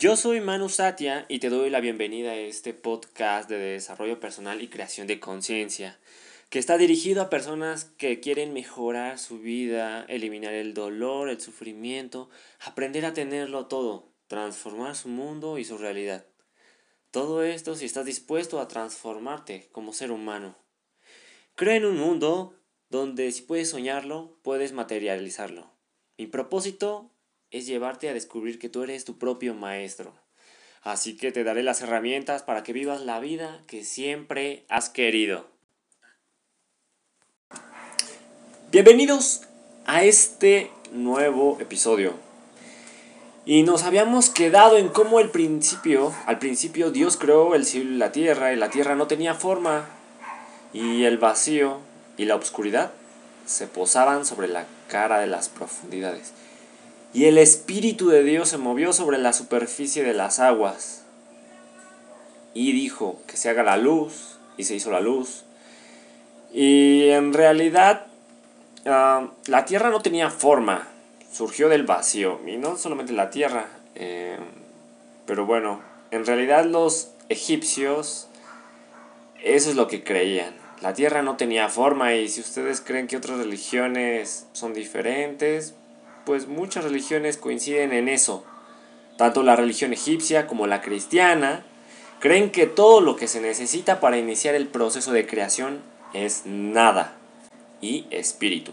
Yo soy Manu Satya y te doy la bienvenida a este podcast de desarrollo personal y creación de conciencia, que está dirigido a personas que quieren mejorar su vida, eliminar el dolor, el sufrimiento, aprender a tenerlo todo, transformar su mundo y su realidad. Todo esto si estás dispuesto a transformarte como ser humano. Creo en un mundo donde si puedes soñarlo, puedes materializarlo. Mi propósito es llevarte a descubrir que tú eres tu propio maestro. Así que te daré las herramientas para que vivas la vida que siempre has querido. Bienvenidos a este nuevo episodio. Y nos habíamos quedado en cómo el principio, al principio Dios creó el cielo y la tierra y la tierra no tenía forma y el vacío y la oscuridad se posaban sobre la cara de las profundidades. Y el Espíritu de Dios se movió sobre la superficie de las aguas. Y dijo que se haga la luz, y se hizo la luz. Y en realidad ah, la tierra no tenía forma, surgió del vacío. Y no solamente la tierra, eh, pero bueno, en realidad los egipcios, eso es lo que creían. La tierra no tenía forma y si ustedes creen que otras religiones son diferentes, pues muchas religiones coinciden en eso. Tanto la religión egipcia como la cristiana creen que todo lo que se necesita para iniciar el proceso de creación es nada y espíritu.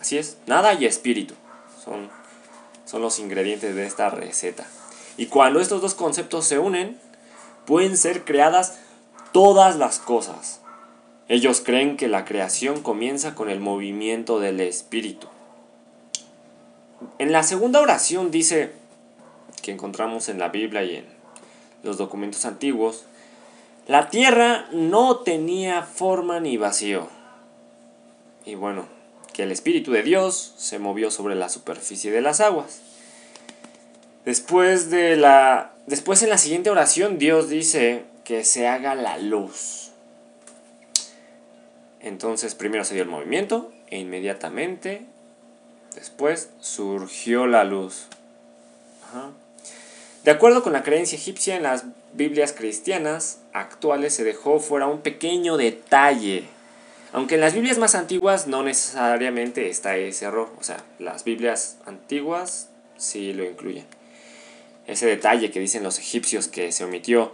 Así es, nada y espíritu son, son los ingredientes de esta receta. Y cuando estos dos conceptos se unen, pueden ser creadas todas las cosas. Ellos creen que la creación comienza con el movimiento del espíritu. En la segunda oración dice, que encontramos en la Biblia y en los documentos antiguos, la tierra no tenía forma ni vacío. Y bueno, que el Espíritu de Dios se movió sobre la superficie de las aguas. Después de la. Después en la siguiente oración, Dios dice que se haga la luz. Entonces primero se dio el movimiento e inmediatamente Después surgió la luz. De acuerdo con la creencia egipcia, en las Biblias cristianas actuales se dejó fuera un pequeño detalle. Aunque en las Biblias más antiguas no necesariamente está ese error. O sea, las Biblias antiguas sí lo incluyen. Ese detalle que dicen los egipcios que se omitió.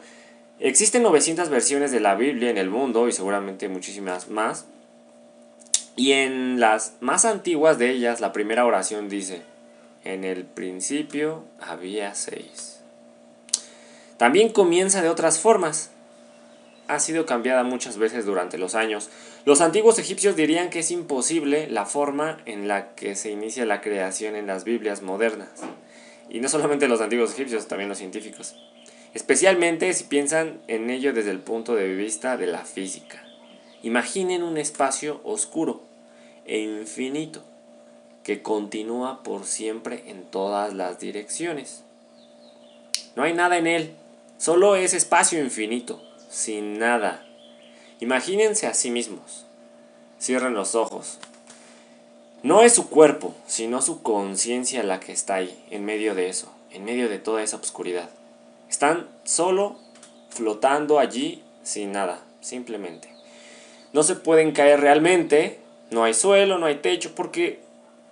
Existen 900 versiones de la Biblia en el mundo y seguramente muchísimas más. Y en las más antiguas de ellas, la primera oración dice, en el principio había seis. También comienza de otras formas. Ha sido cambiada muchas veces durante los años. Los antiguos egipcios dirían que es imposible la forma en la que se inicia la creación en las Biblias modernas. Y no solamente los antiguos egipcios, también los científicos. Especialmente si piensan en ello desde el punto de vista de la física. Imaginen un espacio oscuro e infinito que continúa por siempre en todas las direcciones. No hay nada en él, solo es espacio infinito, sin nada. Imagínense a sí mismos. Cierren los ojos. No es su cuerpo, sino su conciencia la que está ahí, en medio de eso, en medio de toda esa oscuridad. Están solo flotando allí sin nada, simplemente no se pueden caer realmente, no hay suelo, no hay techo, porque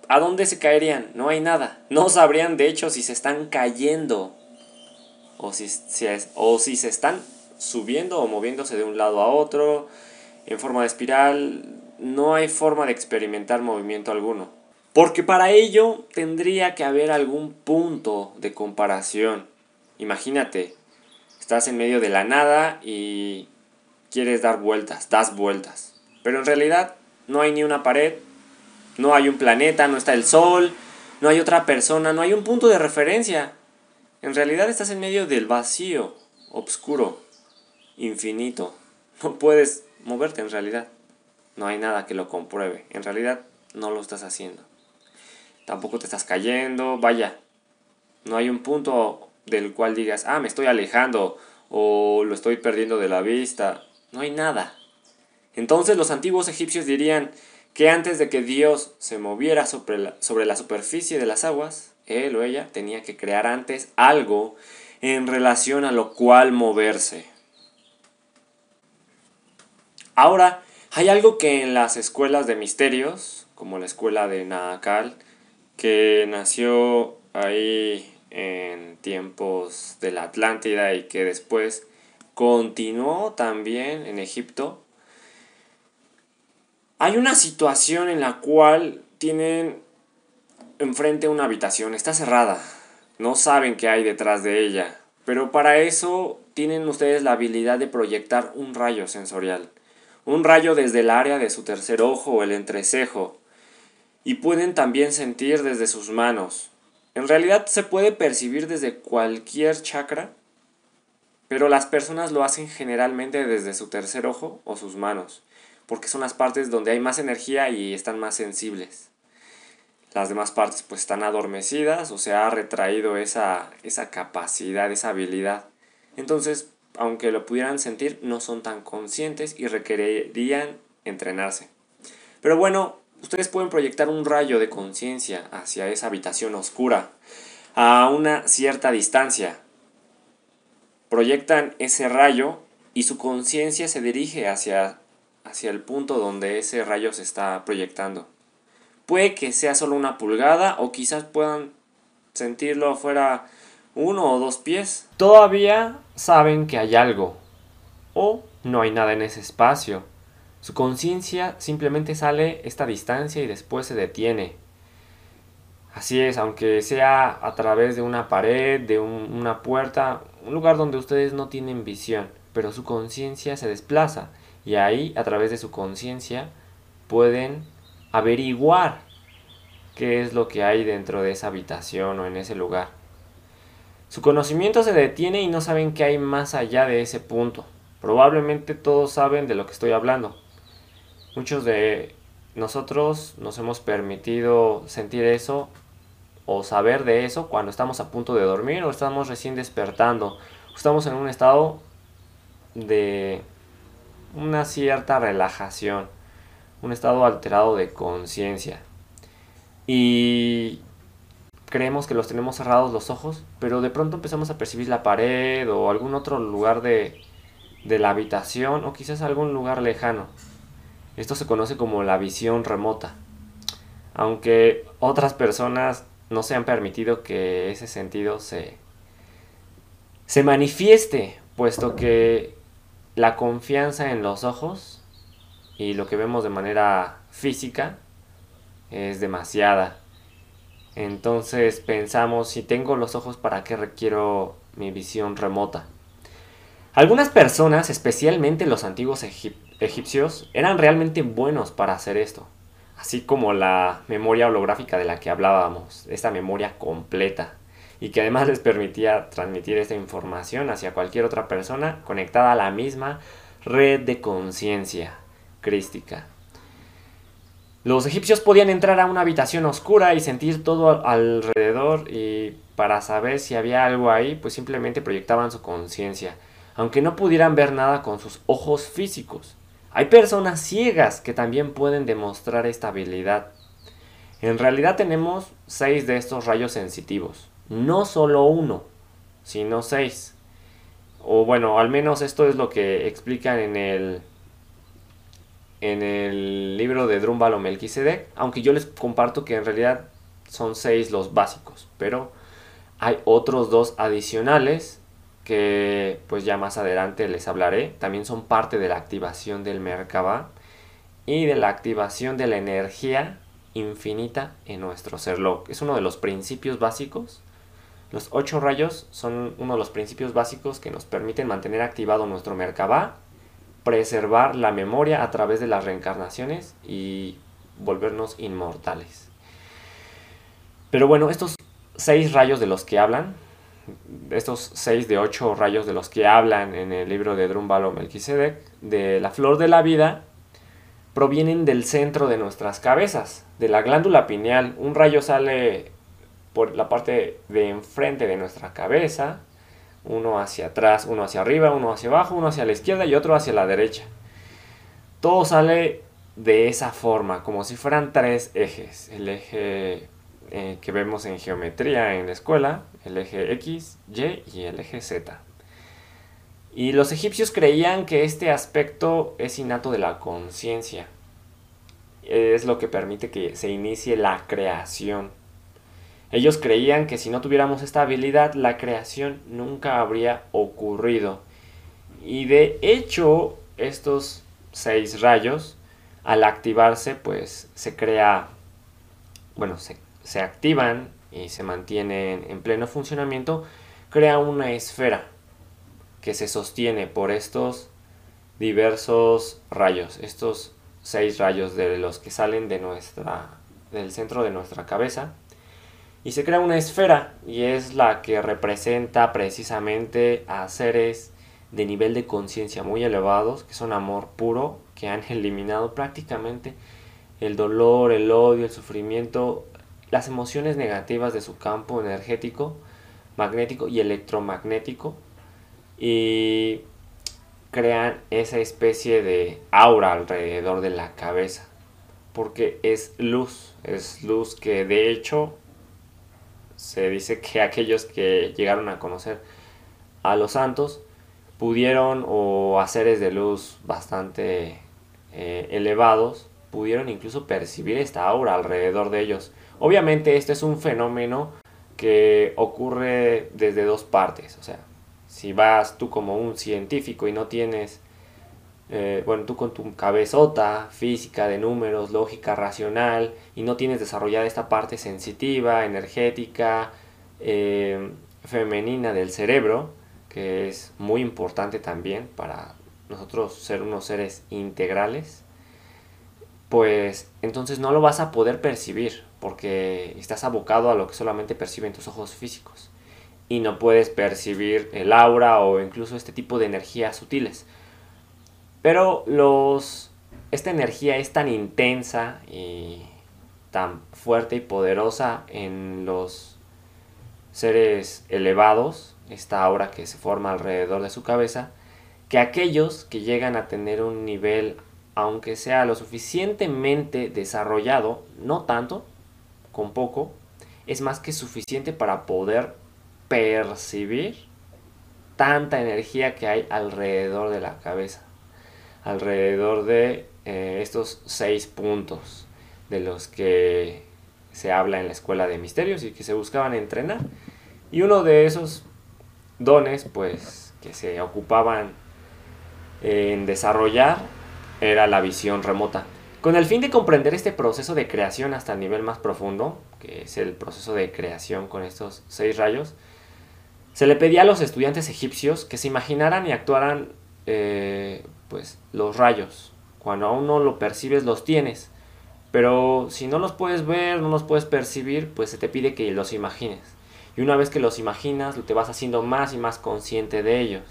¿a dónde se caerían? No hay nada. No sabrían de hecho si se están cayendo o si, o si se están subiendo o moviéndose de un lado a otro en forma de espiral. No hay forma de experimentar movimiento alguno. Porque para ello tendría que haber algún punto de comparación. Imagínate, estás en medio de la nada y quieres dar vueltas, das vueltas. Pero en realidad no hay ni una pared, no hay un planeta, no está el sol, no hay otra persona, no hay un punto de referencia. En realidad estás en medio del vacío, oscuro, infinito. No puedes moverte en realidad. No hay nada que lo compruebe. En realidad no lo estás haciendo. Tampoco te estás cayendo. Vaya, no hay un punto del cual digas, ah, me estoy alejando o lo estoy perdiendo de la vista no hay nada. Entonces los antiguos egipcios dirían que antes de que Dios se moviera sobre la, superficie de las aguas, él o ella tenía que crear antes algo en relación a lo cual moverse. Ahora, hay algo que en las escuelas de misterios, como la escuela de Naakal, que nació ahí en tiempos de la Atlántida y que después continuó también en Egipto, hay una situación en la cual tienen enfrente una habitación, está cerrada, no saben qué hay detrás de ella, pero para eso tienen ustedes la habilidad de proyectar un rayo sensorial, un rayo desde el área de su tercer ojo o el entrecejo, y pueden también sentir desde sus manos. En realidad se puede percibir desde cualquier chakra, pero las personas lo hacen generalmente desde su tercer ojo o sus manos, porque son las partes donde hay más energía y están más sensibles. Las demás partes pues están adormecidas o se ha retraído esa, esa capacidad, esa habilidad. Entonces, aunque lo pudieran sentir, no son tan conscientes y requerirían entrenarse. Pero bueno, ustedes pueden proyectar un rayo de conciencia hacia esa habitación oscura a una cierta distancia. Proyectan ese rayo y su conciencia se dirige hacia, hacia el punto donde ese rayo se está proyectando. Puede que sea solo una pulgada o quizás puedan sentirlo afuera uno o dos pies. Todavía saben que hay algo o no hay nada en ese espacio. Su conciencia simplemente sale esta distancia y después se detiene. Así es, aunque sea a través de una pared, de una puerta, un lugar donde ustedes no tienen visión, pero su conciencia se desplaza y ahí, a través de su conciencia, pueden averiguar qué es lo que hay dentro de esa habitación o en ese lugar. Su conocimiento se detiene y no saben qué hay más allá de ese punto. Probablemente todos saben de lo que estoy hablando. Muchos de nosotros nos hemos permitido sentir eso o saber de eso cuando estamos a punto de dormir o estamos recién despertando. Estamos en un estado de una cierta relajación, un estado alterado de conciencia. Y creemos que los tenemos cerrados los ojos, pero de pronto empezamos a percibir la pared o algún otro lugar de, de la habitación o quizás algún lugar lejano. Esto se conoce como la visión remota. Aunque otras personas no se han permitido que ese sentido se, se manifieste, puesto que la confianza en los ojos y lo que vemos de manera física es demasiada. Entonces pensamos, si tengo los ojos, ¿para qué requiero mi visión remota? Algunas personas, especialmente los antiguos egipcios, eran realmente buenos para hacer esto, así como la memoria holográfica de la que hablábamos, esta memoria completa, y que además les permitía transmitir esta información hacia cualquier otra persona conectada a la misma red de conciencia crística. Los egipcios podían entrar a una habitación oscura y sentir todo alrededor y para saber si había algo ahí, pues simplemente proyectaban su conciencia aunque no pudieran ver nada con sus ojos físicos. Hay personas ciegas que también pueden demostrar esta habilidad. En realidad tenemos seis de estos rayos sensitivos, no solo uno, sino seis. O bueno, al menos esto es lo que explican en el en el libro de Drumbal o Melquisedec, aunque yo les comparto que en realidad son seis los básicos, pero hay otros dos adicionales que pues ya más adelante les hablaré, también son parte de la activación del Merkaba y de la activación de la energía infinita en nuestro ser. Es uno de los principios básicos. Los ocho rayos son uno de los principios básicos que nos permiten mantener activado nuestro Merkaba, preservar la memoria a través de las reencarnaciones y volvernos inmortales. Pero bueno, estos seis rayos de los que hablan estos seis de ocho rayos de los que hablan en el libro de Drumbal o Melquisedec, de la flor de la vida, provienen del centro de nuestras cabezas, de la glándula pineal. Un rayo sale por la parte de enfrente de nuestra cabeza, uno hacia atrás, uno hacia arriba, uno hacia abajo, uno hacia la izquierda y otro hacia la derecha. Todo sale de esa forma, como si fueran tres ejes. El eje eh, que vemos en geometría en la escuela, el eje X, Y y el eje Z. Y los egipcios creían que este aspecto es innato de la conciencia. Es lo que permite que se inicie la creación. Ellos creían que si no tuviéramos esta habilidad, la creación nunca habría ocurrido. Y de hecho, estos seis rayos, al activarse, pues se crea, bueno, se, se activan y se mantienen en pleno funcionamiento, crea una esfera que se sostiene por estos diversos rayos, estos seis rayos de los que salen de nuestra, del centro de nuestra cabeza. Y se crea una esfera y es la que representa precisamente a seres de nivel de conciencia muy elevados, que son amor puro, que han eliminado prácticamente el dolor, el odio, el sufrimiento, las emociones negativas de su campo energético, magnético y electromagnético y crean esa especie de aura alrededor de la cabeza porque es luz, es luz que de hecho se dice que aquellos que llegaron a conocer a los santos pudieron o a seres de luz bastante eh, elevados pudieron incluso percibir esta aura alrededor de ellos. Obviamente este es un fenómeno que ocurre desde dos partes, o sea, si vas tú como un científico y no tienes, eh, bueno, tú con tu cabezota física de números, lógica racional, y no tienes desarrollada esta parte sensitiva, energética, eh, femenina del cerebro, que es muy importante también para nosotros ser unos seres integrales, pues entonces no lo vas a poder percibir porque estás abocado a lo que solamente perciben tus ojos físicos y no puedes percibir el aura o incluso este tipo de energías sutiles. Pero esta energía es tan intensa y tan fuerte y poderosa en los seres elevados, esta aura que se forma alrededor de su cabeza, que aquellos que llegan a tener un nivel, aunque sea lo suficientemente desarrollado, no tanto, con poco, es más que suficiente para poder percibir tanta energía que hay alrededor de la cabeza, alrededor de eh, estos seis puntos de los que se habla en la escuela de misterios y que se buscaban entrenar. Y uno de esos dones, pues, que se ocupaban en desarrollar era la visión remota. Con el fin de comprender este proceso de creación hasta el nivel más profundo, que es el proceso de creación con estos seis rayos, se le pedía a los estudiantes egipcios que se imaginaran y actuaran eh, pues, los rayos. Cuando aún no lo percibes, los tienes. Pero si no los puedes ver, no los puedes percibir, pues se te pide que los imagines. Y una vez que los imaginas, te vas haciendo más y más consciente de ellos.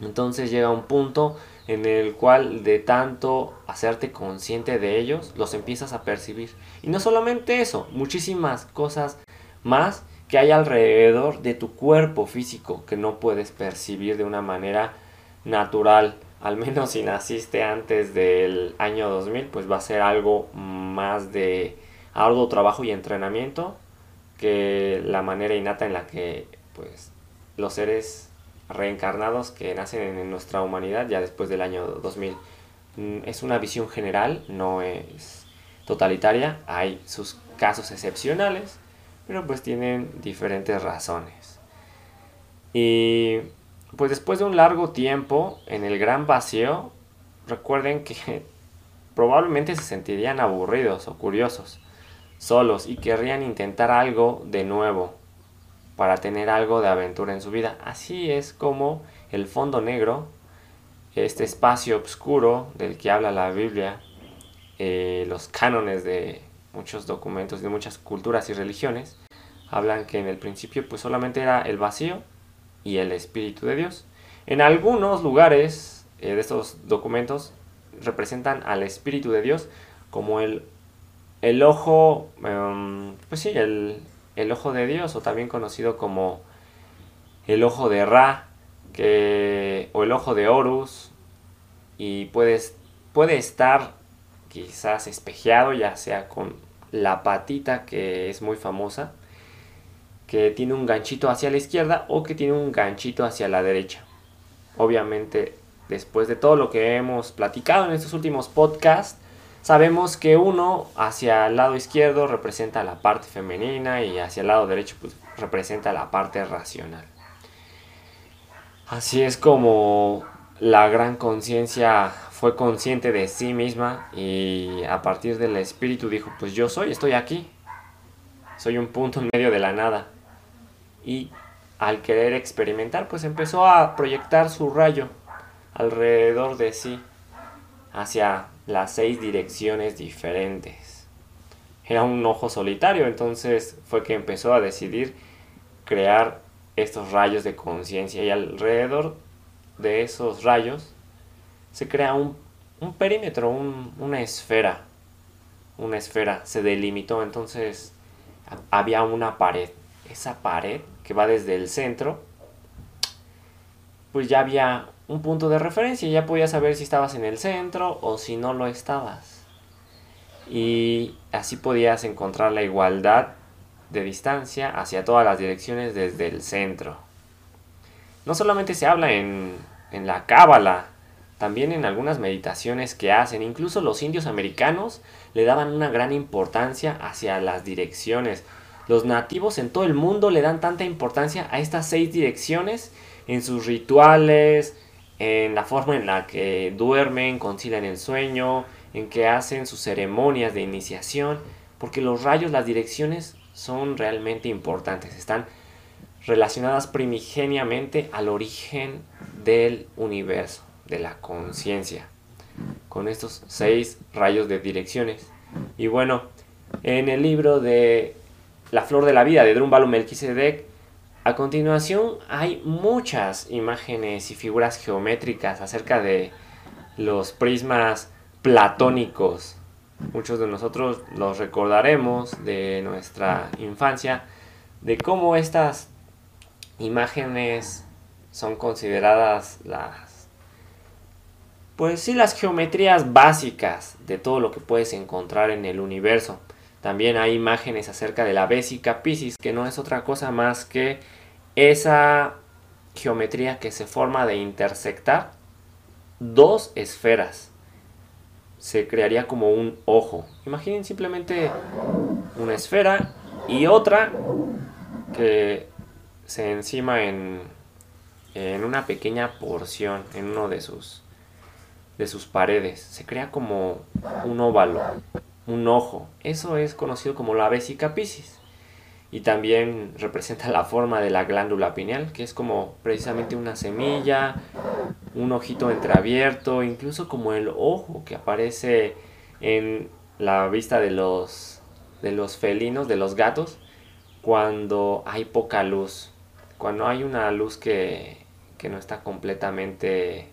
Entonces llega un punto en el cual de tanto hacerte consciente de ellos, los empiezas a percibir. Y no solamente eso, muchísimas cosas más que hay alrededor de tu cuerpo físico que no puedes percibir de una manera natural. Al menos si naciste antes del año 2000, pues va a ser algo más de arduo trabajo y entrenamiento que la manera innata en la que pues los seres reencarnados que nacen en nuestra humanidad ya después del año 2000 mm, es una visión general, no es totalitaria, hay sus casos excepcionales pero pues tienen diferentes razones. Y pues después de un largo tiempo en el gran vacío, recuerden que probablemente se sentirían aburridos o curiosos, solos y querrían intentar algo de nuevo para tener algo de aventura en su vida. Así es como el fondo negro, este espacio oscuro del que habla la Biblia, eh, los cánones de muchos documentos de muchas culturas y religiones, hablan que en el principio pues solamente era el vacío y el Espíritu de Dios. En algunos lugares eh, de estos documentos representan al Espíritu de Dios como el, el ojo, em, pues sí, el, el, ojo de Dios o también conocido como el ojo de Ra o el ojo de Horus y puedes, puede estar quizás espejeado ya sea con la patita que es muy famosa que tiene un ganchito hacia la izquierda o que tiene un ganchito hacia la derecha. Obviamente, después de todo lo que hemos platicado en estos últimos podcasts, sabemos que uno hacia el lado izquierdo representa la parte femenina y hacia el lado derecho pues, representa la parte racional. Así es como la gran conciencia fue consciente de sí misma y a partir del espíritu dijo, pues yo soy, estoy aquí. Soy un punto en medio de la nada. Y al querer experimentar, pues empezó a proyectar su rayo alrededor de sí hacia las seis direcciones diferentes. Era un ojo solitario, entonces fue que empezó a decidir crear estos rayos de conciencia y alrededor de esos rayos se crea un, perímetro, una esfera. Una esfera se delimitó, entonces había una pared. Esa pared que va desde el centro, pues ya había un punto de referencia, ya podías saber si estabas en el centro o si no lo estabas. Y así podías encontrar la igualdad de distancia hacia todas las direcciones desde el centro. No solamente se habla en, en la cábala, también en algunas meditaciones que hacen, incluso los indios americanos le daban una gran importancia hacia las direcciones. Los nativos en todo el mundo le dan tanta importancia a estas seis direcciones en sus rituales, en la forma en la que duermen, concilian el sueño, en que hacen sus ceremonias de iniciación, porque los rayos, las direcciones son realmente importantes, están relacionadas primigeniamente al origen del universo, de la conciencia, con estos seis rayos de direcciones. Y bueno, en el libro de La flor de la vida de Drumbalo Melquisedec, a continuación hay muchas imágenes y figuras geométricas acerca de los prismas platónicos Muchos de nosotros los recordaremos de nuestra infancia, de cómo estas imágenes son consideradas las, pues sí, las geometrías básicas de todo lo que puedes encontrar en el universo. También hay imágenes acerca de la Bésica Piscis, que no es otra cosa más que esa geometría que se forma de intersectar dos esferas se crearía como un ojo. Imaginen simplemente una esfera y otra que se encima en, en una pequeña porción, en uno de sus, de sus paredes. Se crea como un óvalo, un ojo. Eso es conocido como la vesica piscis y también representa la forma de la glándula pineal, que es como precisamente una semilla, un ojito entreabierto, incluso como el ojo que aparece en la vista de los, de los felinos, de los gatos, cuando hay poca luz, cuando hay una luz que, que no está completamente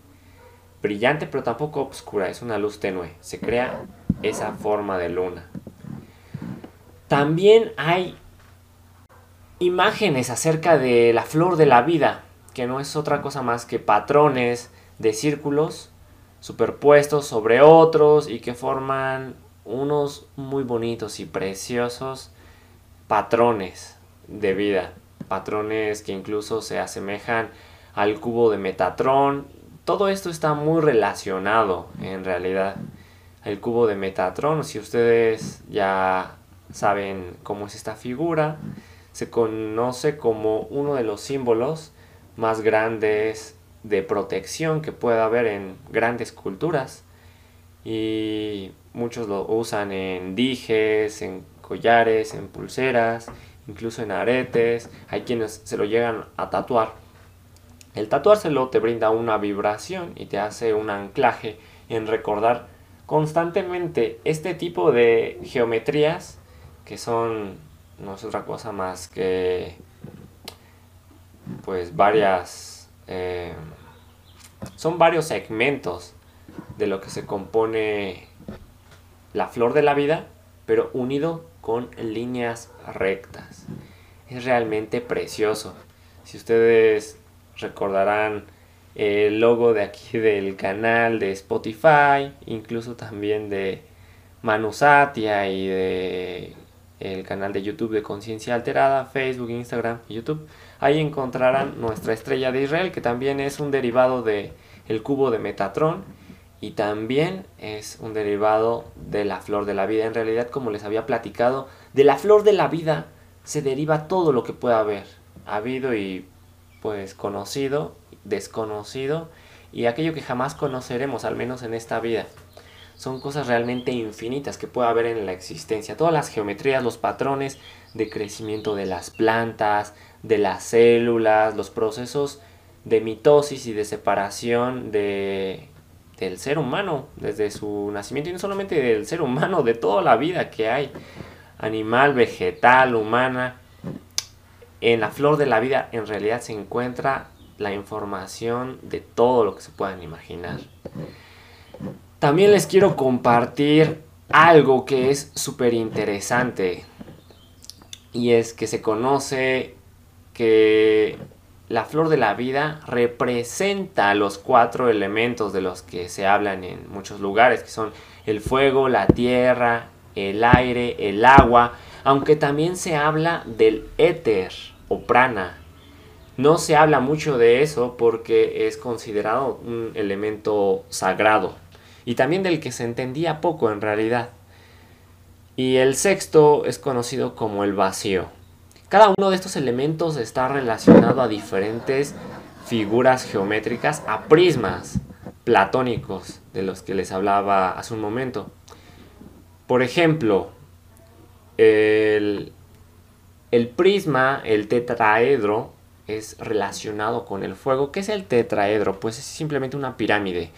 brillante, pero tampoco oscura, es una luz tenue, se crea esa forma de luna. También hay imágenes acerca de la flor de la vida, que no es otra cosa más que patrones de círculos superpuestos sobre otros y que forman unos muy bonitos y preciosos patrones de vida, patrones que incluso se asemejan al cubo de Metatron. Todo esto está muy relacionado en realidad. El cubo de Metatron, si ustedes ya saben cómo es esta figura, se conoce como uno de los símbolos más grandes de protección que puede haber en grandes culturas y muchos lo usan en dijes, en collares, en pulseras, incluso en aretes, hay quienes se lo llegan a tatuar. El tatuárselo te brinda una vibración y te hace un anclaje en recordar constantemente este tipo de geometrías que son no es otra cosa más que pues varias eh, son varios segmentos de lo que se compone la flor de la vida pero unido con líneas rectas. Es realmente precioso. Si ustedes recordarán el logo de aquí del canal de Spotify incluso también de Manusatia y de el canal de YouTube de Conciencia Alterada, Facebook, Instagram y YouTube. Ahí encontrarán nuestra estrella de Israel, que también es un derivado de el cubo de Metatron y también es un derivado de la flor de la vida. En realidad, como les había platicado, de la flor de la vida se deriva todo lo que pueda haber, habido y pues conocido, desconocido y aquello que jamás conoceremos, al menos en esta vida. Son cosas realmente infinitas que puede haber en la existencia. Todas las geometrías, los patrones de crecimiento de las plantas, de las células, los procesos de mitosis y de separación de, del ser humano desde su nacimiento y no solamente del ser humano, de toda la vida que hay, animal, vegetal, humana. En la flor de la vida en realidad se encuentra la información de todo lo que se puedan imaginar. También les quiero compartir algo que es súper interesante y es que se conoce que la flor de la vida representa los cuatro elementos de los que se hablan en muchos lugares, que son el fuego, la tierra, el aire, el agua, aunque también se habla del éter o prana. No se habla mucho de eso porque es considerado un elemento sagrado y también del que se entendía poco en realidad. Y el sexto es conocido como el vacío. Cada uno de estos elementos está relacionado a diferentes figuras geométricas, a prismas platónicos de los que les hablaba hace un momento. Por ejemplo, el, el prisma, el tetraedro, es relacionado con el fuego. ¿Qué es el tetraedro? Pues es simplemente una pirámide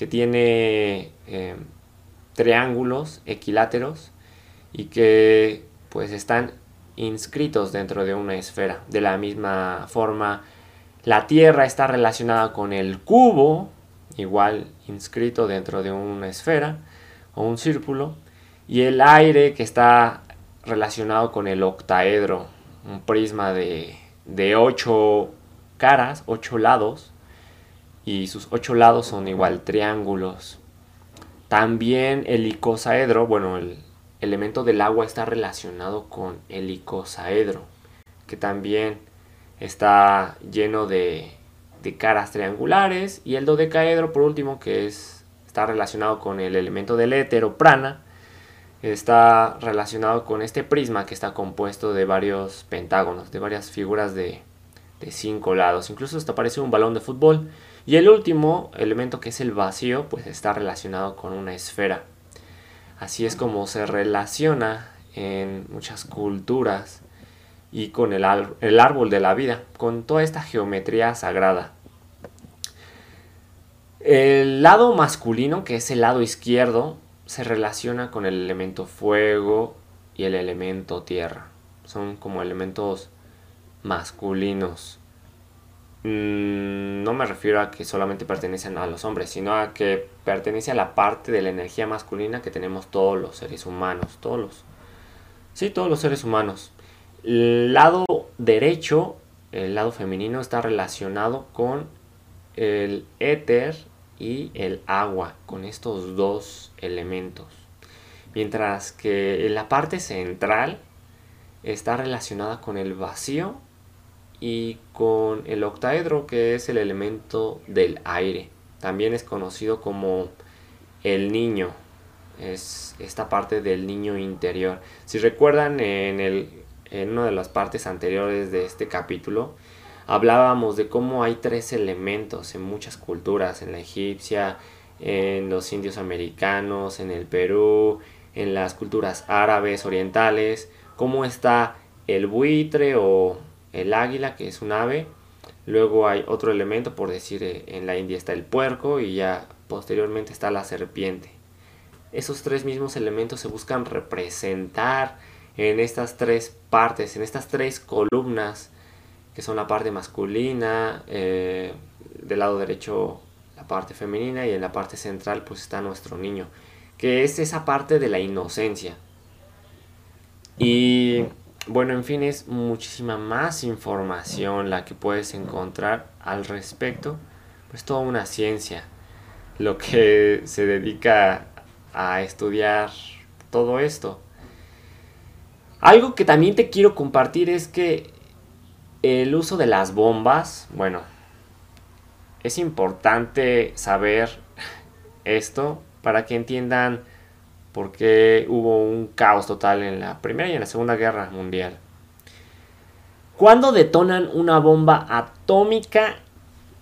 que tiene eh, triángulos equiláteros y que pues están inscritos dentro de una esfera. De la misma forma, la Tierra está relacionada con el cubo, igual inscrito dentro de una esfera o un círculo, y el aire que está relacionado con el octaedro, un prisma de, de ocho caras, ocho lados, y sus ocho lados son igual triángulos. También el icosaedro, bueno, el, elemento del agua está relacionado con el icosaedro, que también está lleno de, caras triangulares, y el dodecaedro, por último, que es, está relacionado con el elemento del éter o prana, está relacionado con este prisma que está compuesto de varios pentágonos, de varias figuras de, de cinco lados. Incluso hasta parece un balón de fútbol. Y el último elemento que es el vacío, pues está relacionado con una esfera. Así es como se relaciona en muchas culturas y con el, el árbol de la vida, con toda esta geometría sagrada. El lado masculino, que es el lado izquierdo, se relaciona con el elemento fuego y el elemento tierra. Son como elementos masculinos. Mm, no me refiero a que solamente pertenecen a los hombres, sino a que pertenece a la parte de la energía masculina que tenemos todos los seres humanos, todos sí, todos los seres humanos. El lado derecho, el lado femenino, está relacionado con el éter y el agua, con estos dos elementos. Mientras que la parte central está relacionada con el vacío y con el octaedro que es el elemento del aire. También es conocido como el niño, es esta parte del niño interior. Si recuerdan en, el, en una de las partes anteriores de este capítulo, hablábamos de cómo hay tres elementos en muchas culturas, en la egipcia, en los indios americanos, en el Perú, en las culturas árabes, orientales, cómo está el buitre o el águila, que es un ave. Luego hay otro elemento, por decir, eh, en la India está el puerco y ya posteriormente está la serpiente. Esos tres mismos elementos se buscan representar en estas tres partes, en estas tres columnas, que son la parte masculina, eh, del lado derecho la parte femenina y en la parte central pues está nuestro niño, que es esa parte de la inocencia. Y bueno, en fin, es muchísima más información la que puedes encontrar al respecto. Pues toda una ciencia. Lo que se dedica a estudiar todo esto. Algo que también te quiero compartir es que el uso de las bombas, bueno, es importante saber esto para que entiendan por qué hubo un caos total en la Primera y en la Segunda Guerra Mundial. Cuando detonan una bomba atómica,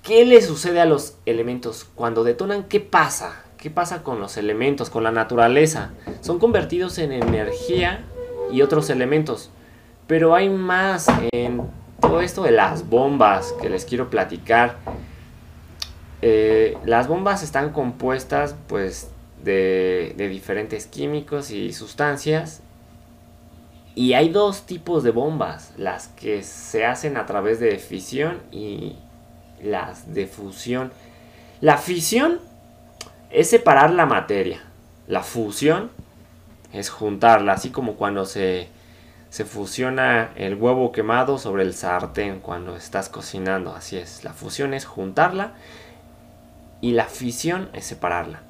¿qué le sucede a los elementos? Cuando detonan, ¿qué pasa? ¿Qué pasa con los elementos, con la naturaleza? Son convertidos en energía y otros elementos. Pero hay más en todo esto de las bombas que les quiero platicar. Eh, las bombas están compuestas pues de, diferentes químicos y sustancias y hay dos tipos de bombas, las que se hacen a través de fisión y las de fusión. La fisión es separar la materia. La fusión es juntarla, así como cuando se, se fusiona el huevo quemado sobre el sartén cuando estás cocinando. Así es, la fusión es juntarla y la fisión es separarla.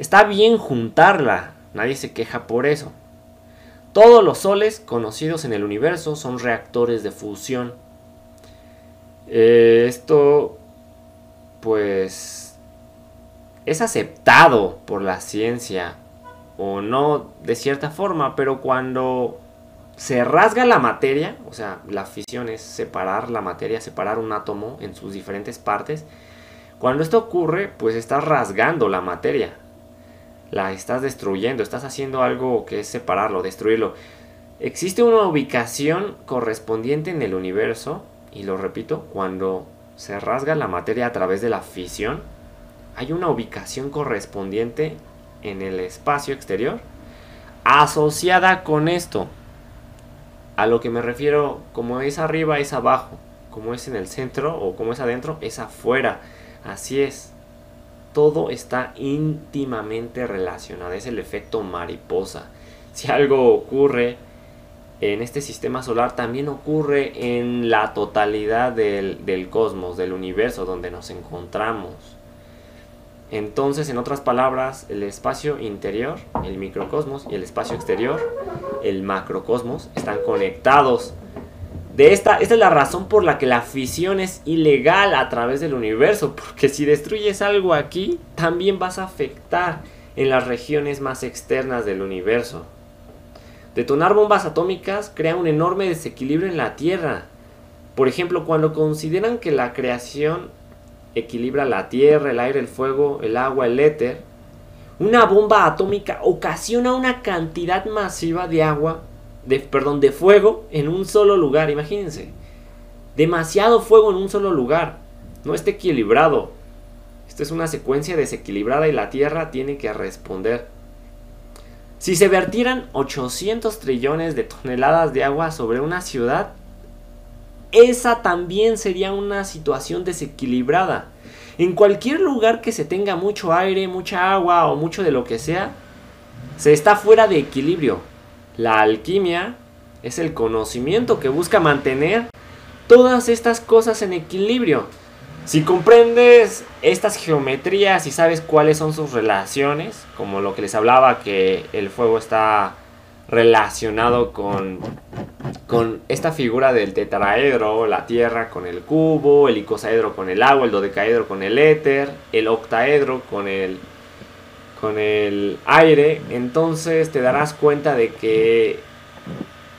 Está bien juntarla, nadie se queja por eso. Todos los soles conocidos en el universo son reactores de fusión. Eh, esto, pues, es aceptado por la ciencia, o no de cierta forma, pero cuando se rasga la materia, o sea, la fisión es separar la materia, separar un átomo en sus diferentes partes, cuando esto ocurre, pues estás rasgando la materia, la estás destruyendo, estás haciendo algo que es separarlo, destruirlo. Existe una ubicación correspondiente en el universo, y lo repito, cuando se rasga la materia a través de la fisión, hay una ubicación correspondiente en el espacio exterior asociada con esto. A lo que me refiero, como es arriba es abajo, como es en el centro o como es adentro es afuera. Así es todo está íntimamente relacionado, es el efecto mariposa. Si algo ocurre en este sistema solar, también ocurre en la totalidad del, cosmos, del universo donde nos encontramos. Entonces, en otras palabras, el espacio interior, el microcosmos, y el espacio exterior, el macrocosmos, están conectados esta, esta es la razón por la que la fisión es ilegal a través del universo, porque si destruyes algo aquí, también vas a afectar en las regiones más externas del universo. Detonar bombas atómicas crea un enorme desequilibrio en la Tierra. Por ejemplo, cuando consideran que la creación equilibra la Tierra, el aire, el fuego, el agua, el éter, una bomba atómica ocasiona una cantidad masiva de agua de, perdón, de fuego en un solo lugar, imagínense. Demasiado fuego en un solo lugar. No está equilibrado. Esta es una secuencia desequilibrada y la Tierra tiene que responder. Si se vertieran 800 trillones de toneladas de agua sobre una ciudad, esa también sería una situación desequilibrada. En cualquier lugar que se tenga mucho aire, mucha agua o mucho de lo que sea, se está fuera de equilibrio. La alquimia es el conocimiento que busca mantener todas estas cosas en equilibrio. Si comprendes estas geometrías y sabes cuáles son sus relaciones, como lo que les hablaba que el fuego está relacionado con, con esta figura del tetraedro, la tierra con el cubo, el icosaedro con el agua, el dodecaedro con el éter, el octaedro con el con el aire, entonces te darás cuenta de que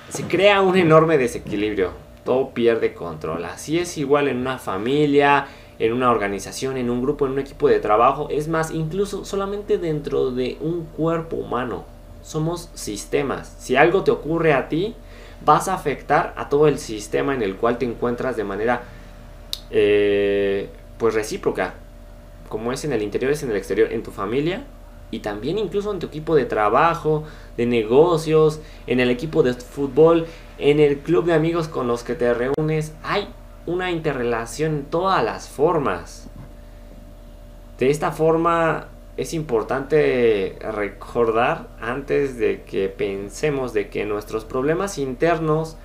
se crea un enorme desequilibrio. Todo pierde control. Así es igual en una familia, en una organización, en un grupo, en un equipo de trabajo. Es más, incluso solamente dentro de un cuerpo humano. Somos sistemas. Si algo te ocurre a ti, vas a afectar a todo el sistema en el cual te encuentras de manera eh, pues recíproca. Como es en el interior, es en el exterior. En tu familia, y también incluso en tu equipo de trabajo, de negocios, en el equipo de fútbol, en el club de amigos con los que te reúnes, hay una interrelación en todas las formas. De esta forma es importante recordar antes de que pensemos de que nuestros problemas internos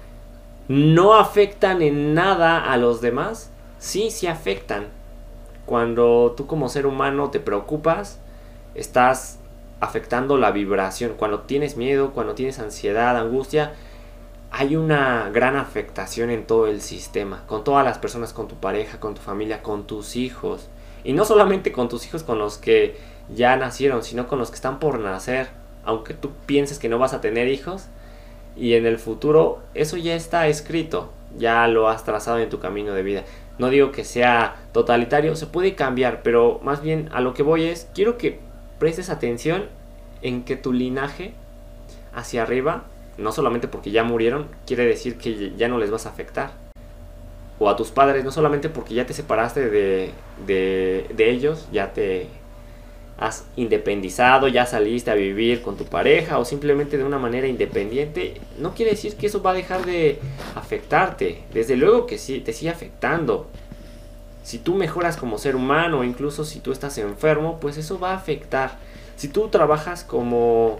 no afectan en nada a los demás. Sí, sí afectan. Cuando tú como ser humano te preocupas, estás afectando la vibración. Cuando tienes miedo, cuando tienes ansiedad, angustia, hay una gran afectación en todo el sistema, con todas las personas, con tu pareja, con tu familia, con tus hijos. Y no solamente con tus hijos con los que ya nacieron, sino con los que están por nacer. Aunque tú pienses que no vas a tener hijos, y en el futuro eso ya está escrito, ya lo has trazado en tu camino de vida. No digo que sea totalitario, se puede cambiar, pero más bien a lo que voy es, quiero que prestes atención en que tu linaje hacia arriba, no solamente porque ya murieron, quiere decir que ya no les vas a afectar. O a tus padres, no solamente porque ya te separaste de, de, de ellos, ya te has independizado, ya saliste a vivir con tu pareja o simplemente de una manera independiente, no quiere decir que eso va a dejar de afectarte. Desde luego que sí, te sigue afectando. Si tú mejoras como ser humano, incluso si tú estás enfermo, pues eso va a afectar. Si tú trabajas como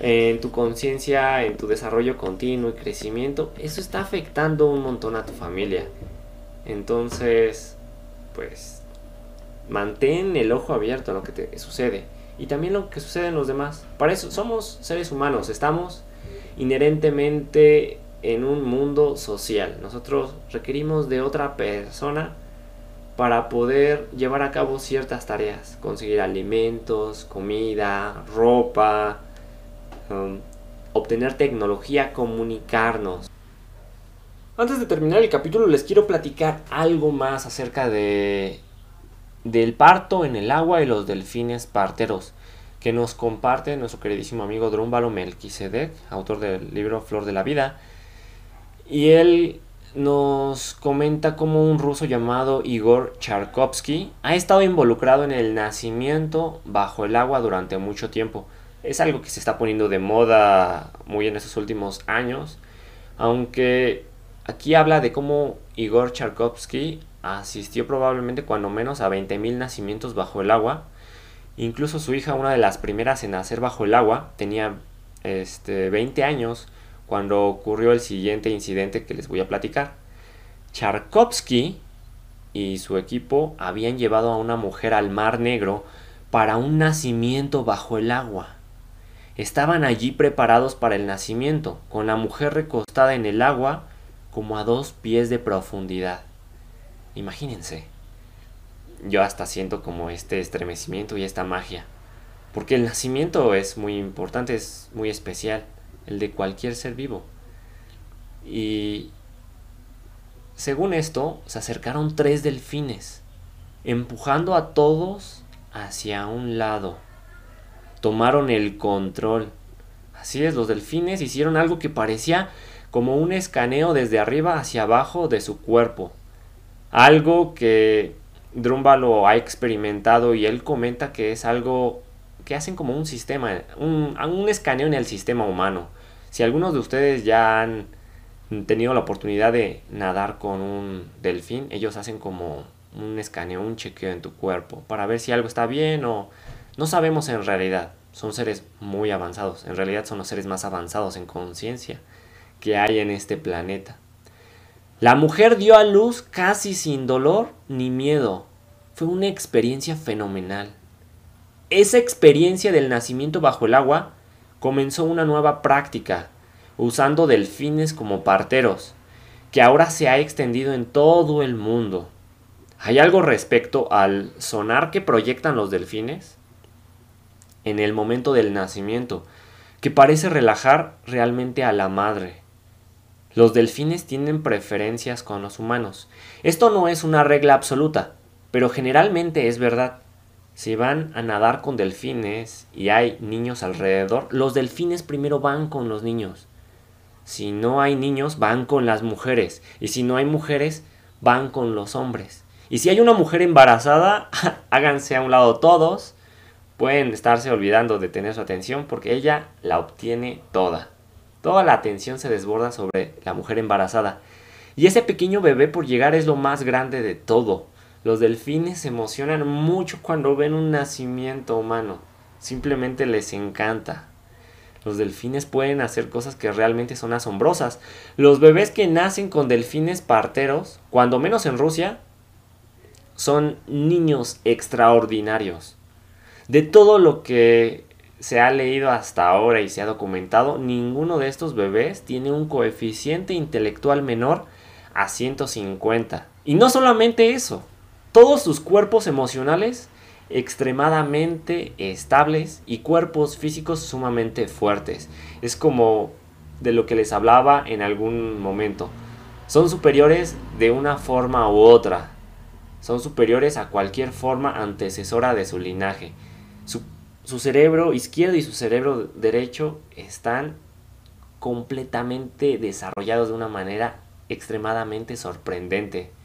en tu conciencia, en tu desarrollo continuo y crecimiento, eso está afectando un montón a tu familia. Entonces, pues mantén el ojo abierto a lo que te sucede y también lo que sucede en los demás. Para eso somos seres humanos, estamos inherentemente en un mundo social. Nosotros requerimos de otra persona para poder llevar a cabo ciertas tareas, conseguir alimentos, comida, ropa, um, obtener tecnología, comunicarnos. Antes de terminar el capítulo les quiero platicar algo más acerca de del parto en el agua y los delfines parteros, que nos comparte nuestro queridísimo amigo Drúmbalo Melquisedec, autor del libro Flor de la Vida. Y él nos comenta cómo un ruso llamado Igor Charkovsky ha estado involucrado en el nacimiento bajo el agua durante mucho tiempo. Es algo que se está poniendo de moda muy en estos últimos años, aunque aquí habla de cómo Igor Charkovsky asistió probablemente cuando menos a 20.000 nacimientos bajo el agua. Incluso su hija, una de las primeras en nacer bajo el agua, tenía este, 20 años cuando ocurrió el siguiente incidente que les voy a platicar. Charkovsky y su equipo habían llevado a una mujer al Mar Negro para un nacimiento bajo el agua. Estaban allí preparados para el nacimiento, con la mujer recostada en el agua como a dos pies de profundidad. Imagínense. Yo hasta siento como este estremecimiento y esta magia. Porque el nacimiento es muy importante, es muy especial, el de cualquier ser vivo. Y según esto, se acercaron tres delfines, empujando a todos hacia un lado. Tomaron el control. Así es, los delfines hicieron algo que parecía como un escaneo desde arriba hacia abajo de su cuerpo. Algo que Drumba lo ha experimentado y él comenta que es algo que hacen como un sistema, un, un escaneo en el sistema humano. Si algunos de ustedes ya han tenido la oportunidad de nadar con un delfín, ellos hacen como un escaneo, un chequeo en tu cuerpo para ver si algo está bien o no sabemos en realidad. Son seres muy avanzados, en realidad son los seres más avanzados en conciencia que hay en este planeta. La mujer dio a luz casi sin dolor ni miedo. Fue una experiencia fenomenal. Esa experiencia del nacimiento bajo el agua comenzó una nueva práctica, usando delfines como parteros, que ahora se ha extendido en todo el mundo. ¿Hay algo respecto al sonar que proyectan los delfines? En el momento del nacimiento, que parece relajar realmente a la madre. Los delfines tienen preferencias con los humanos. Esto no es una regla absoluta, pero generalmente es verdad. Si van a nadar con delfines y hay niños alrededor, los delfines primero van con los niños. Si no hay niños, van con las mujeres. Y si no hay mujeres, van con los hombres. Y si hay una mujer embarazada, háganse a un lado todos. Pueden estarse olvidando de tener su atención porque ella la obtiene toda. Toda la atención se desborda sobre la mujer embarazada. Y ese pequeño bebé por llegar es lo más grande de todo. Los delfines se emocionan mucho cuando ven un nacimiento humano. Simplemente les encanta. Los delfines pueden hacer cosas que realmente son asombrosas. Los bebés que nacen con delfines parteros, cuando menos en Rusia, son niños extraordinarios. De todo lo que se ha leído hasta ahora y se ha documentado, ninguno de estos bebés tiene un coeficiente intelectual menor a 150. Y no solamente eso, todos sus cuerpos emocionales extremadamente estables y cuerpos físicos sumamente fuertes. Es como de lo que les hablaba en algún momento. Son superiores de una forma u otra. Son superiores a cualquier forma antecesora de su linaje. Su, cerebro izquierdo y su cerebro derecho están completamente desarrollados de una manera extremadamente sorprendente.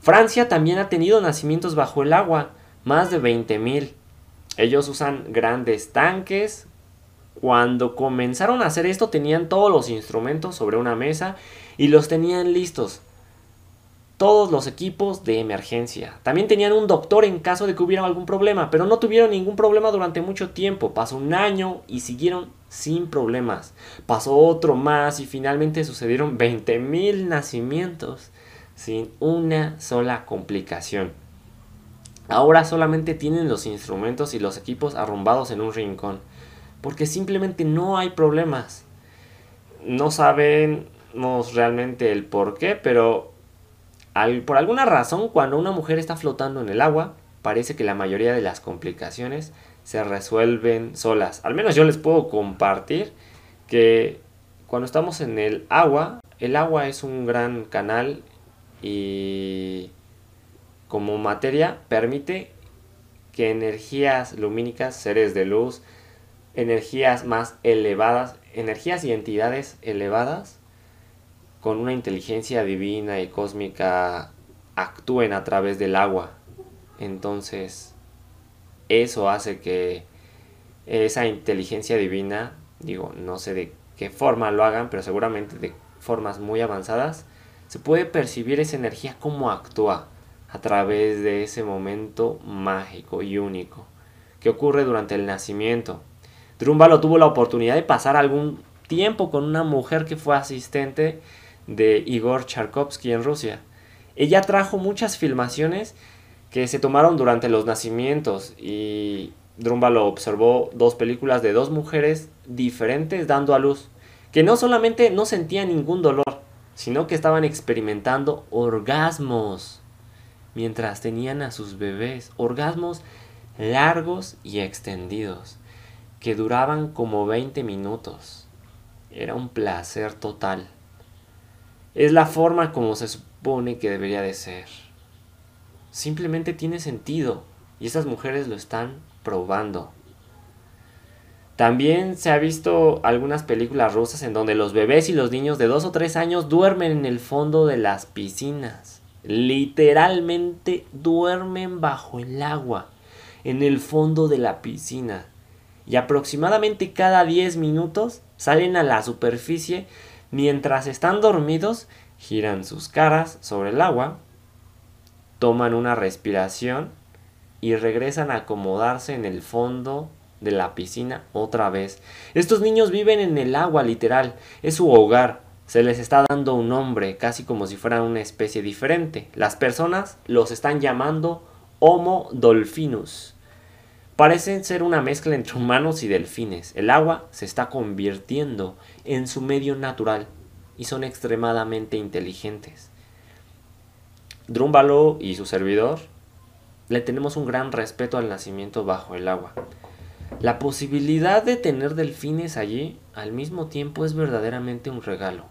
Francia también ha tenido nacimientos bajo el agua, más de 20.000. Ellos usan grandes tanques. Cuando comenzaron a hacer esto tenían todos los instrumentos sobre una mesa y los tenían listos. Todos los equipos de emergencia. También tenían un doctor en caso de que hubiera algún problema, pero no tuvieron ningún problema durante mucho tiempo. Pasó un año y siguieron sin problemas. Pasó otro más y finalmente sucedieron 20.000 nacimientos sin una sola complicación. Ahora solamente tienen los instrumentos y los equipos arrumbados en un rincón, porque simplemente no hay problemas. No sabemos realmente el por qué, pero por alguna razón cuando una mujer está flotando en el agua, parece que la mayoría de las complicaciones se resuelven solas. Al menos yo les puedo compartir que cuando estamos en el agua, el agua es un gran canal y como materia permite que energías lumínicas, seres de luz, energías más elevadas, energías y entidades elevadas con una inteligencia divina y cósmica actúen a través del agua. Entonces, eso hace que esa inteligencia divina, digo, no sé de qué forma lo hagan, pero seguramente de formas muy avanzadas, se puede percibir esa energía como actúa a través de ese momento mágico y único que ocurre durante el nacimiento. Drúmbalo tuvo la oportunidad de pasar algún tiempo con una mujer que fue asistente de Igor Charkovsky en Rusia. Ella trajo muchas filmaciones que se tomaron durante los nacimientos y Drúmbalo observó dos películas de dos mujeres diferentes dando a luz, que no solamente no sentían ningún dolor, sino que estaban experimentando orgasmos mientras tenían a sus bebés, orgasmos largos y extendidos, que duraban como 20 minutos. Era un placer total. Es la forma como se supone que debería de ser. Simplemente tiene sentido y esas mujeres lo están probando. También se ha visto algunas películas rusas en donde los bebés y los niños de 2 o 3 años duermen en el fondo de las piscinas. Literalmente duermen bajo el agua, en el fondo de la piscina. Y aproximadamente cada 10 minutos salen a la superficie mientras están dormidos, giran sus caras sobre el agua, toman una respiración y regresan a acomodarse en el fondo de la piscina otra vez. Estos niños viven en el agua literal, es su hogar. Se les está dando un nombre, casi como si fueran una especie diferente. Las personas los están llamando Homo dolphinus. Parecen ser una mezcla entre humanos y delfines. El agua se está convirtiendo en su medio natural y son extremadamente inteligentes. Drúmbalo y su servidor le tenemos un gran respeto al nacimiento bajo el agua. La posibilidad de tener delfines allí al mismo tiempo es verdaderamente un regalo.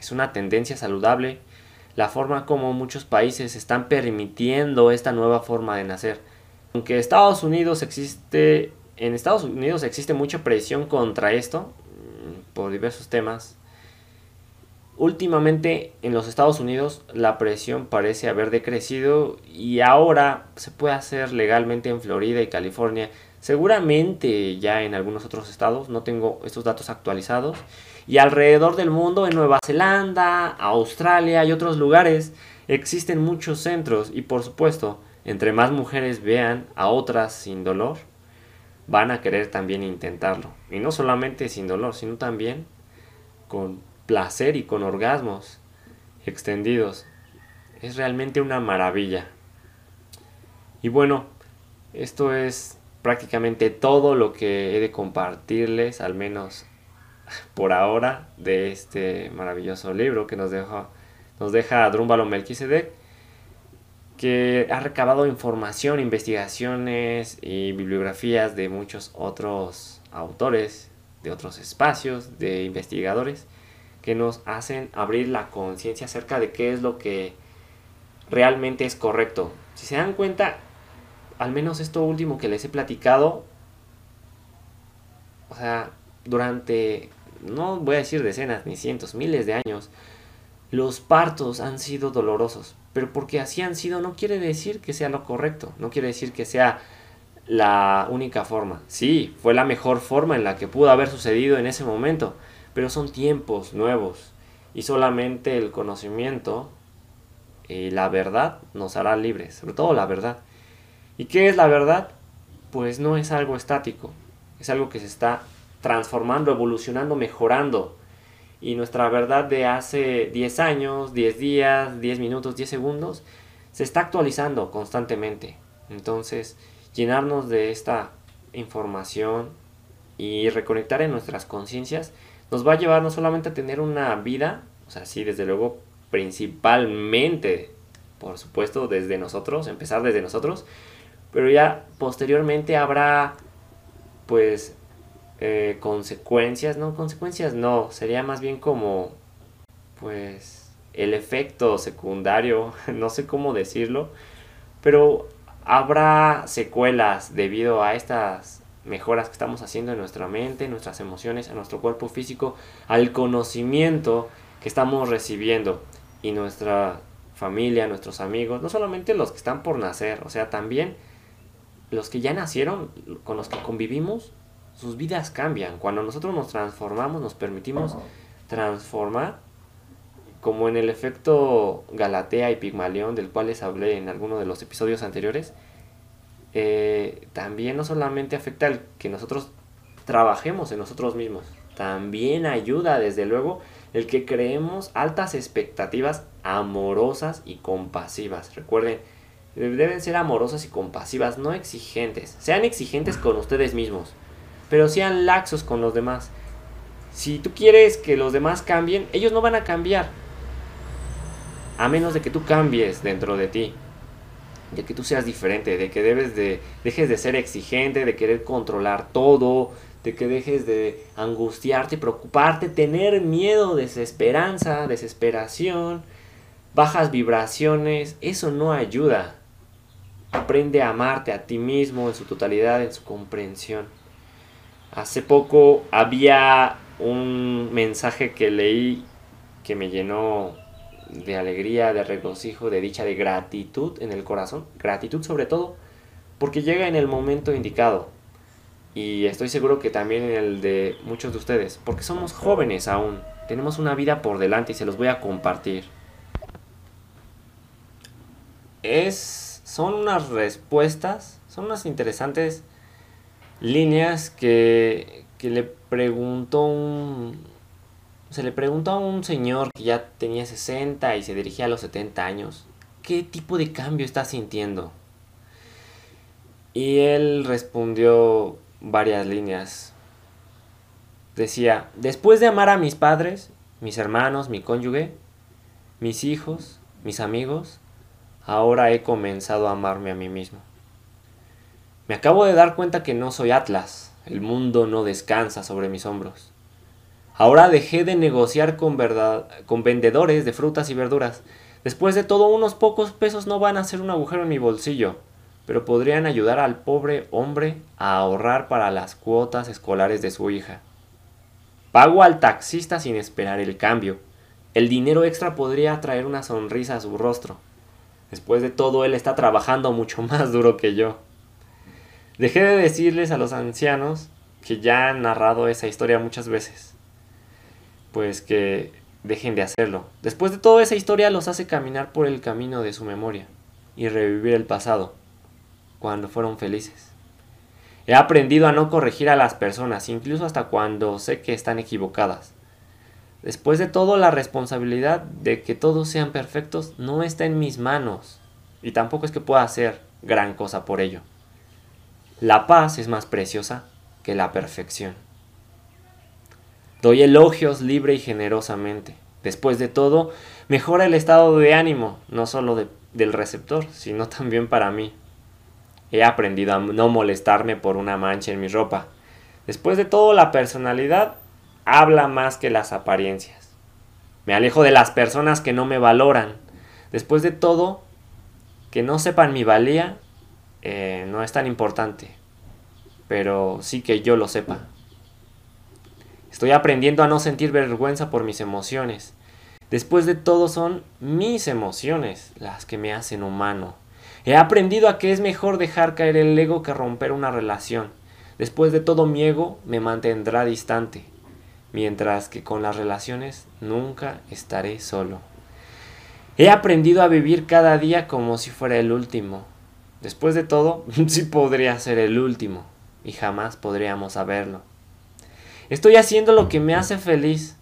Es una tendencia saludable la forma como muchos países están permitiendo esta nueva forma de nacer. Aunque Estados Unidos existe, en Estados Unidos existe mucha presión contra esto mm, por diversos temas. Últimamente en los Estados Unidos la presión parece haber decrecido y ahora se puede hacer legalmente en Florida y California Seguramente ya en algunos otros estados, no tengo estos datos actualizados. Y alrededor del mundo, en Nueva Zelanda, Australia y otros lugares, existen muchos centros y por supuesto, entre más mujeres vean a otras sin dolor, van a querer también intentarlo. Y no solamente sin dolor, sino también con placer y con orgasmos extendidos. Es realmente una maravilla. Y bueno, esto es prácticamente todo lo que he de compartirles, al menos por ahora, de este maravilloso libro que nos deja, nos deja Drúmbalo Melquisedec, que ha recabado información, investigaciones y bibliografías de muchos otros autores, de otros espacios, de investigadores, que nos hacen abrir la conciencia acerca de qué es lo que realmente es correcto. Si se dan cuenta, al menos esto último que les he platicado, o sea, durante, no voy a decir decenas ni cientos, miles de años, los partos han sido dolorosos, pero porque así han sido no quiere decir que sea lo correcto, no quiere decir que sea la única forma. Sí, fue la mejor forma en la que pudo haber sucedido en ese momento, pero son tiempos nuevos y solamente el conocimiento y la verdad nos hará libres, sobre todo la verdad. ¿Y qué es la verdad? Pues no es algo estático, es algo que se está transformando, evolucionando, mejorando. Y nuestra verdad de hace 10 años, 10 días, 10 minutos, 10 segundos, se está actualizando constantemente. Entonces, llenarnos de esta información y reconectar en nuestras conciencias nos va a llevar no solamente a tener una vida, o sea, sí, desde luego, principalmente, por supuesto, desde nosotros, empezar desde nosotros, pero ya posteriormente habrá pues eh, consecuencias, no consecuencias no, sería más bien como pues el efecto secundario, no sé cómo decirlo, pero habrá secuelas debido a estas mejoras que estamos haciendo en nuestra mente, en nuestras emociones, en nuestro cuerpo físico, al conocimiento que estamos recibiendo. Y nuestra familia, nuestros amigos, no solamente los que están por nacer, o sea, también los que ya nacieron, con los que convivimos, sus vidas cambian. Cuando nosotros nos transformamos, nos permitimos transformar, como en el efecto Galatea y Pigmalión, del cual les hablé en alguno de los episodios anteriores, eh, también no solamente afecta el que nosotros trabajemos en nosotros mismos, también ayuda desde luego el que creemos altas expectativas amorosas y compasivas. Recuerden, deben ser amorosas y compasivas, no exigentes. Sean exigentes con ustedes mismos, pero sean laxos con los demás. Si tú quieres que los demás cambien, ellos no van a cambiar. A menos de que tú cambies dentro de ti. De que tú seas diferente, de que debes de dejes de ser exigente, de querer controlar todo, de que dejes de angustiarte, preocuparte, tener miedo, desesperanza, desesperación, bajas vibraciones, eso no ayuda. Aprende a amarte a ti mismo en su totalidad, en su comprensión. Hace poco había un mensaje que leí que me llenó de alegría, de regocijo, de dicha, de gratitud en el corazón. Gratitud sobre todo, porque llega en el momento indicado. Y estoy seguro que también en el de muchos de ustedes, porque somos jóvenes aún. Tenemos una vida por delante y se los voy a compartir. Es son unas respuestas, son unas interesantes líneas que, le preguntó un... Se le preguntó a un señor que ya tenía 60 y se dirigía a los 70 años, ¿qué tipo de cambio está sintiendo? Y él respondió varias líneas. Decía, después de amar a mis padres, mis hermanos, mi cónyuge, mis hijos, mis amigos, ahora he comenzado a amarme a mí mismo. Me acabo de dar cuenta que no soy Atlas, el mundo no descansa sobre mis hombros. Ahora dejé de negociar con, con vendedores de frutas y verduras. Después de todo, unos pocos pesos no van a hacer un agujero en mi bolsillo, pero podrían ayudar al pobre hombre a ahorrar para las cuotas escolares de su hija. Pago al taxista sin esperar el cambio. El dinero extra podría traer una sonrisa a su rostro. Después de todo, él está trabajando mucho más duro que yo. Dejé de decirles a los ancianos que ya han narrado esa historia muchas veces. Pues que dejen de hacerlo. Después de toda esa historia los hace caminar por el camino de su memoria y revivir el pasado, cuando fueron felices. He aprendido a no corregir a las personas, incluso hasta cuando sé que están equivocadas. Después de todo, la responsabilidad de que todos sean perfectos no está en mis manos. Y tampoco es que pueda hacer gran cosa por ello. La paz es más preciosa que la perfección. Doy elogios libre y generosamente. Después de todo, mejora el estado de ánimo, no solo del receptor, sino también para mí. He aprendido a no molestarme por una mancha en mi ropa. Después de todo, la personalidad habla más que las apariencias. Me alejo de las personas que no me valoran. Después de todo, que no sepan mi valía eh, no es tan importante, pero sí que yo lo sepa. Estoy aprendiendo a no sentir vergüenza por mis emociones. Después de todo son mis emociones las que me hacen humano. He aprendido a que es mejor dejar caer el ego que romper una relación. Después de todo mi ego me mantendrá distante, mientras que con las relaciones nunca estaré solo. He aprendido a vivir cada día como si fuera el último. Después de todo, sí podría ser el último, y jamás podríamos saberlo. Estoy haciendo lo que me hace feliz.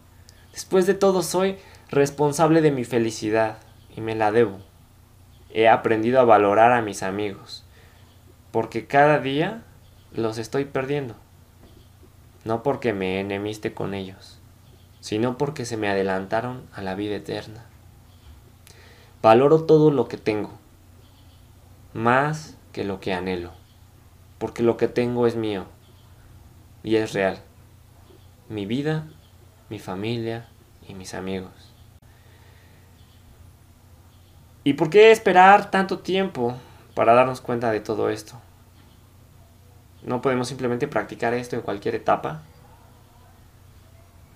Después de todo soy responsable de mi felicidad y me la debo. He aprendido a valorar a mis amigos, porque cada día los estoy perdiendo. No porque me enemiste con ellos, sino porque se me adelantaron a la vida eterna. Valoro todo lo que tengo, más que lo que anhelo, porque lo que tengo es mío y es real mi vida, mi familia y mis amigos. ¿Y por qué esperar tanto tiempo para darnos cuenta de todo esto? ¿No podemos simplemente practicar esto en cualquier etapa?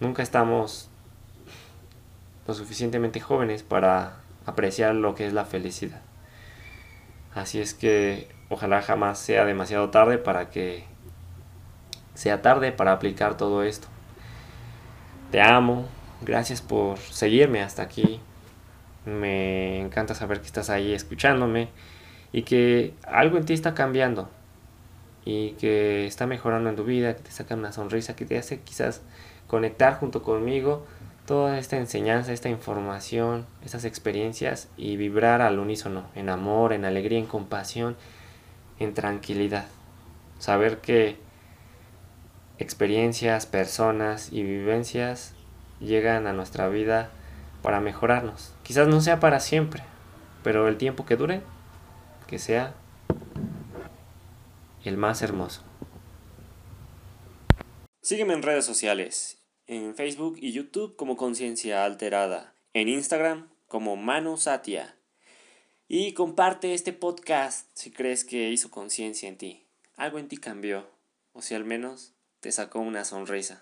Nunca estamos lo suficientemente jóvenes para apreciar lo que es la felicidad. Así es que ojalá jamás sea demasiado tarde para que sea tarde para aplicar todo esto. Te amo. Gracias por seguirme hasta aquí. Me encanta saber que estás ahí escuchándome y que algo en ti está cambiando y que está mejorando en tu vida, que te saca una sonrisa, que te hace quizás conectar junto conmigo toda esta enseñanza, esta información, estas experiencias y vibrar al unísono, en amor, en alegría, en compasión, en tranquilidad. Saber que experiencias, personas y vivencias llegan a nuestra vida para mejorarnos. Quizás no sea para siempre, pero el tiempo que dure, que sea el más hermoso. Sígueme en redes sociales, en Facebook y YouTube como Conciencia Alterada, en Instagram como Manu Satia. Y comparte este podcast si crees que hizo conciencia en ti. Algo en ti cambió, o si al menos te sacó una sonrisa.